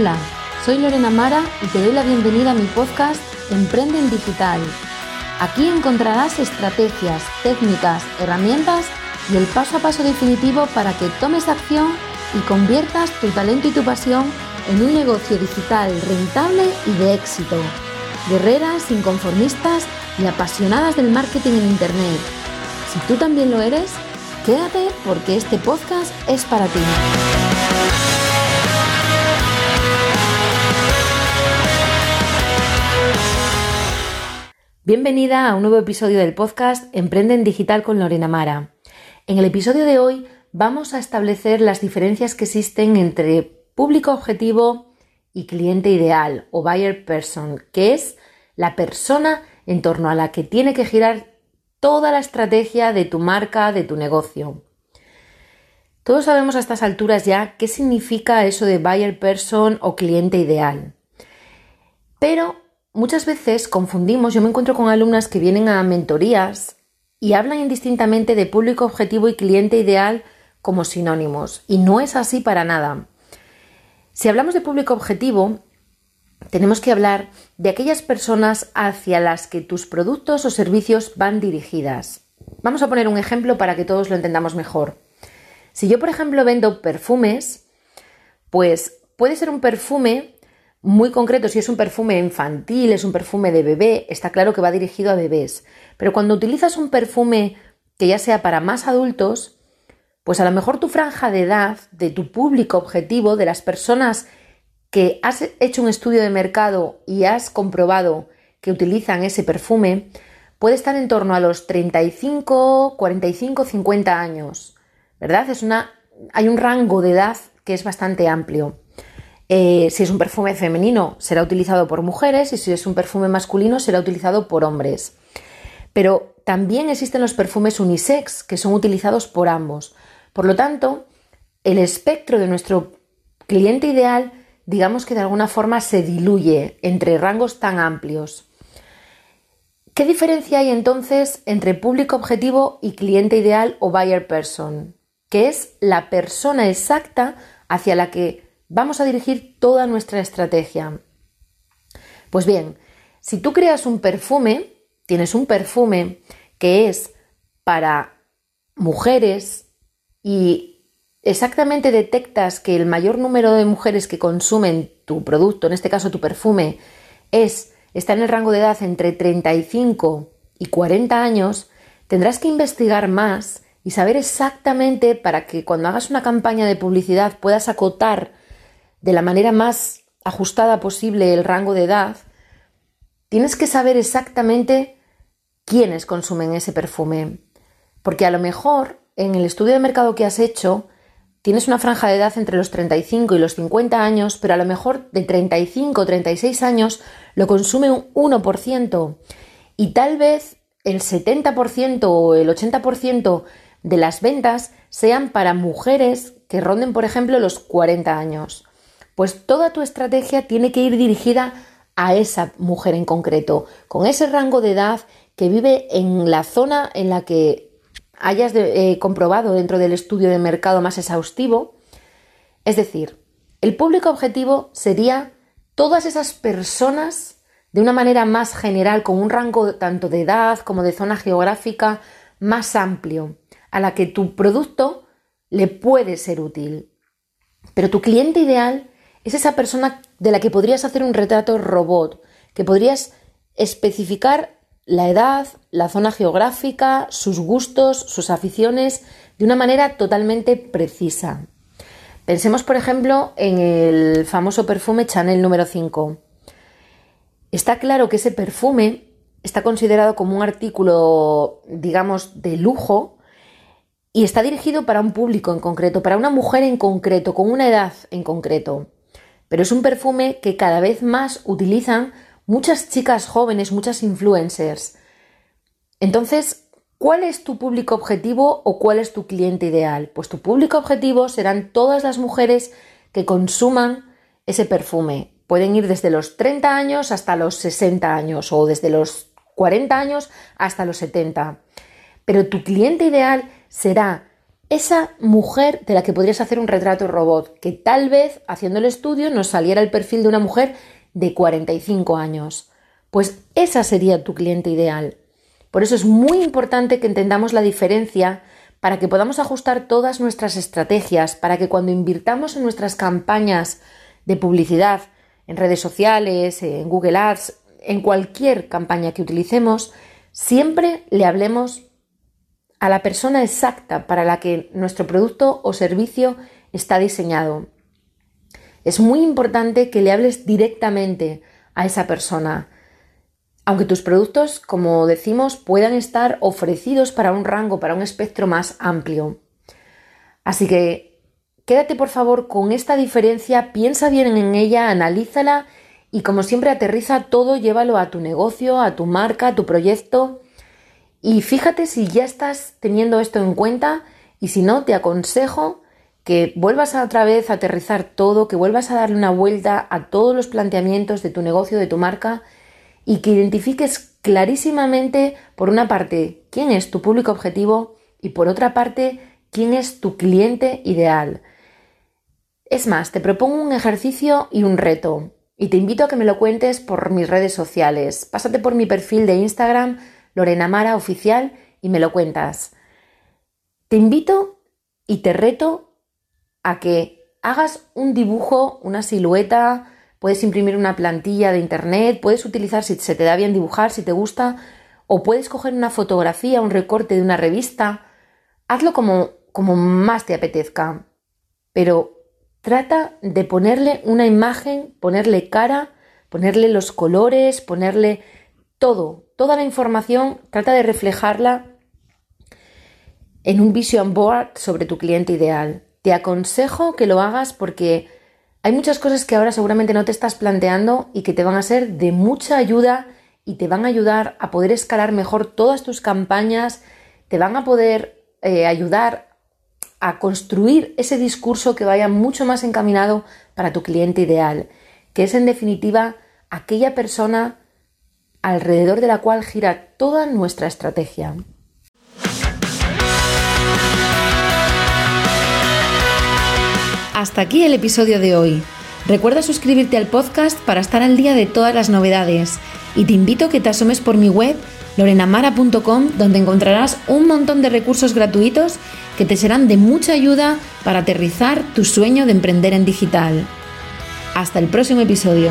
Hola, soy Lorena Mara y te doy la bienvenida a mi podcast Emprende en Digital. Aquí encontrarás estrategias, técnicas, herramientas y el paso a paso definitivo para que tomes acción y conviertas tu talento y tu pasión en un negocio digital rentable y de éxito. Guerreras, inconformistas y apasionadas del marketing en Internet. Si tú también lo eres, quédate porque este podcast es para ti. Bienvenida a un nuevo episodio del podcast Emprende en Digital con Lorena Mara. En el episodio de hoy vamos a establecer las diferencias que existen entre público objetivo y cliente ideal o buyer person, que es la persona en torno a la que tiene que girar toda la estrategia de tu marca, de tu negocio. Todos sabemos a estas alturas ya qué significa eso de buyer person o cliente ideal. Pero muchas veces confundimos, yo me encuentro con alumnas que vienen a mentorías y hablan indistintamente de público objetivo y cliente ideal como sinónimos, y no es así para nada. Si hablamos de público objetivo, tenemos que hablar de aquellas personas hacia las que tus productos o servicios van dirigidas. Vamos a poner un ejemplo para que todos lo entendamos mejor. Si yo, por ejemplo, vendo perfumes, pues puede ser un perfume muy concreto, si es un perfume infantil, es un perfume de bebé, está claro que va dirigido a bebés. Pero cuando utilizas un perfume que ya sea para más adultos, pues a lo mejor tu franja de edad, de tu público objetivo, de las personas que has hecho un estudio de mercado y has comprobado que utilizan ese perfume, puede estar en torno a los 35, 45, 50 años. ¿Verdad? Es una, hay un rango de edad que es bastante amplio. Eh, si es un perfume femenino, será utilizado por mujeres y si es un perfume masculino, será utilizado por hombres. Pero también existen los perfumes unisex, que son utilizados por ambos. Por lo tanto, el espectro de nuestro cliente ideal, digamos que de alguna forma se diluye entre rangos tan amplios. ¿Qué diferencia hay entonces entre público objetivo y cliente ideal o buyer person? Que es la persona exacta hacia la que vamos a dirigir toda nuestra estrategia. Pues bien, si tú creas un perfume, tienes un perfume que es para mujeres y exactamente detectas que el mayor número de mujeres que consumen tu producto, en este caso tu perfume, es está en el rango de edad entre 35 y 40 años, tendrás que investigar más y saber exactamente para que cuando hagas una campaña de publicidad puedas acotar de la manera más ajustada posible el rango de edad, tienes que saber exactamente quiénes consumen ese perfume. Porque a lo mejor en el estudio de mercado que has hecho tienes una franja de edad entre los 35 y los 50 años, pero a lo mejor de 35 o 36 años lo consume un 1% y tal vez el 70% o el 80% de las ventas sean para mujeres que ronden, por ejemplo, los 40 años pues toda tu estrategia tiene que ir dirigida a esa mujer en concreto, con ese rango de edad que vive en la zona en la que hayas eh, comprobado dentro del estudio de mercado más exhaustivo. Es decir, el público objetivo sería todas esas personas de una manera más general, con un rango tanto de edad como de zona geográfica más amplio, a la que tu producto le puede ser útil. Pero tu cliente ideal es esa persona de la que podrías hacer un retrato robot, que podrías especificar la edad, la zona geográfica, sus gustos, sus aficiones, de una manera totalmente precisa. Pensemos, por ejemplo, en el famoso perfume Chanel número 5. Está claro que ese perfume está considerado como un artículo, digamos, de lujo y está dirigido para un público en concreto, para una mujer en concreto, con una edad en concreto pero es un perfume que cada vez más utilizan muchas chicas jóvenes, muchas influencers. Entonces, ¿cuál es tu público objetivo o cuál es tu cliente ideal? Pues tu público objetivo serán todas las mujeres que consuman ese perfume. Pueden ir desde los 30 años hasta los 60 años o desde los 40 años hasta los 70. Pero tu cliente ideal será esa mujer de la que podrías hacer un retrato robot, que tal vez haciendo el estudio nos saliera el perfil de una mujer de 45 años. Pues esa sería tu cliente ideal. Por eso es muy importante que entendamos la diferencia para que podamos ajustar todas nuestras estrategias, para que cuando invirtamos en nuestras campañas de publicidad, en redes sociales, en Google Ads, en cualquier campaña que utilicemos, siempre le hablemos a la persona exacta para la que nuestro producto o servicio está diseñado. Es muy importante que le hables directamente a esa persona, aunque tus productos, como decimos, puedan estar ofrecidos para un rango, para un espectro más amplio. Así que quédate por favor con esta diferencia, piensa bien en ella, analízala y como siempre aterriza todo, llévalo a tu negocio, a tu marca, a tu proyecto y fíjate si ya estás teniendo esto en cuenta y si no, te aconsejo que vuelvas a otra vez a aterrizar todo, que vuelvas a darle una vuelta a todos los planteamientos de tu negocio, de tu marca y que identifiques clarísimamente, por una parte, quién es tu público objetivo y por otra parte, quién es tu cliente ideal. Es más, te propongo un ejercicio y un reto y te invito a que me lo cuentes por mis redes sociales. Pásate por mi perfil de Instagram Lorena Mara Oficial y me lo cuentas. Te invito y te reto a que hagas un dibujo, una silueta, puedes imprimir una plantilla de internet, puedes utilizar si se te da bien dibujar, si te gusta, o puedes coger una fotografía, un recorte de una revista. Hazlo como, como más te apetezca, pero trata de ponerle una imagen, ponerle cara, ponerle los colores, ponerle todo, toda la información, trata de reflejarla en un vision board sobre tu cliente ideal. Te aconsejo que lo hagas porque hay muchas cosas que ahora seguramente no te estás planteando y que te van a ser de mucha ayuda y te van a ayudar a poder escalar mejor todas tus campañas, te van a poder eh, ayudar a construir ese discurso que vaya mucho más encaminado para tu cliente ideal, que es en definitiva aquella persona alrededor de la cual gira toda nuestra estrategia. Hasta aquí el episodio de hoy. Recuerda suscribirte al podcast para estar al día de todas las novedades y te invito a que te asomes por mi web lorenamara.com donde encontrarás un montón de recursos gratuitos que te serán de mucha ayuda para aterrizar tu sueño de emprender en digital. Hasta el próximo episodio.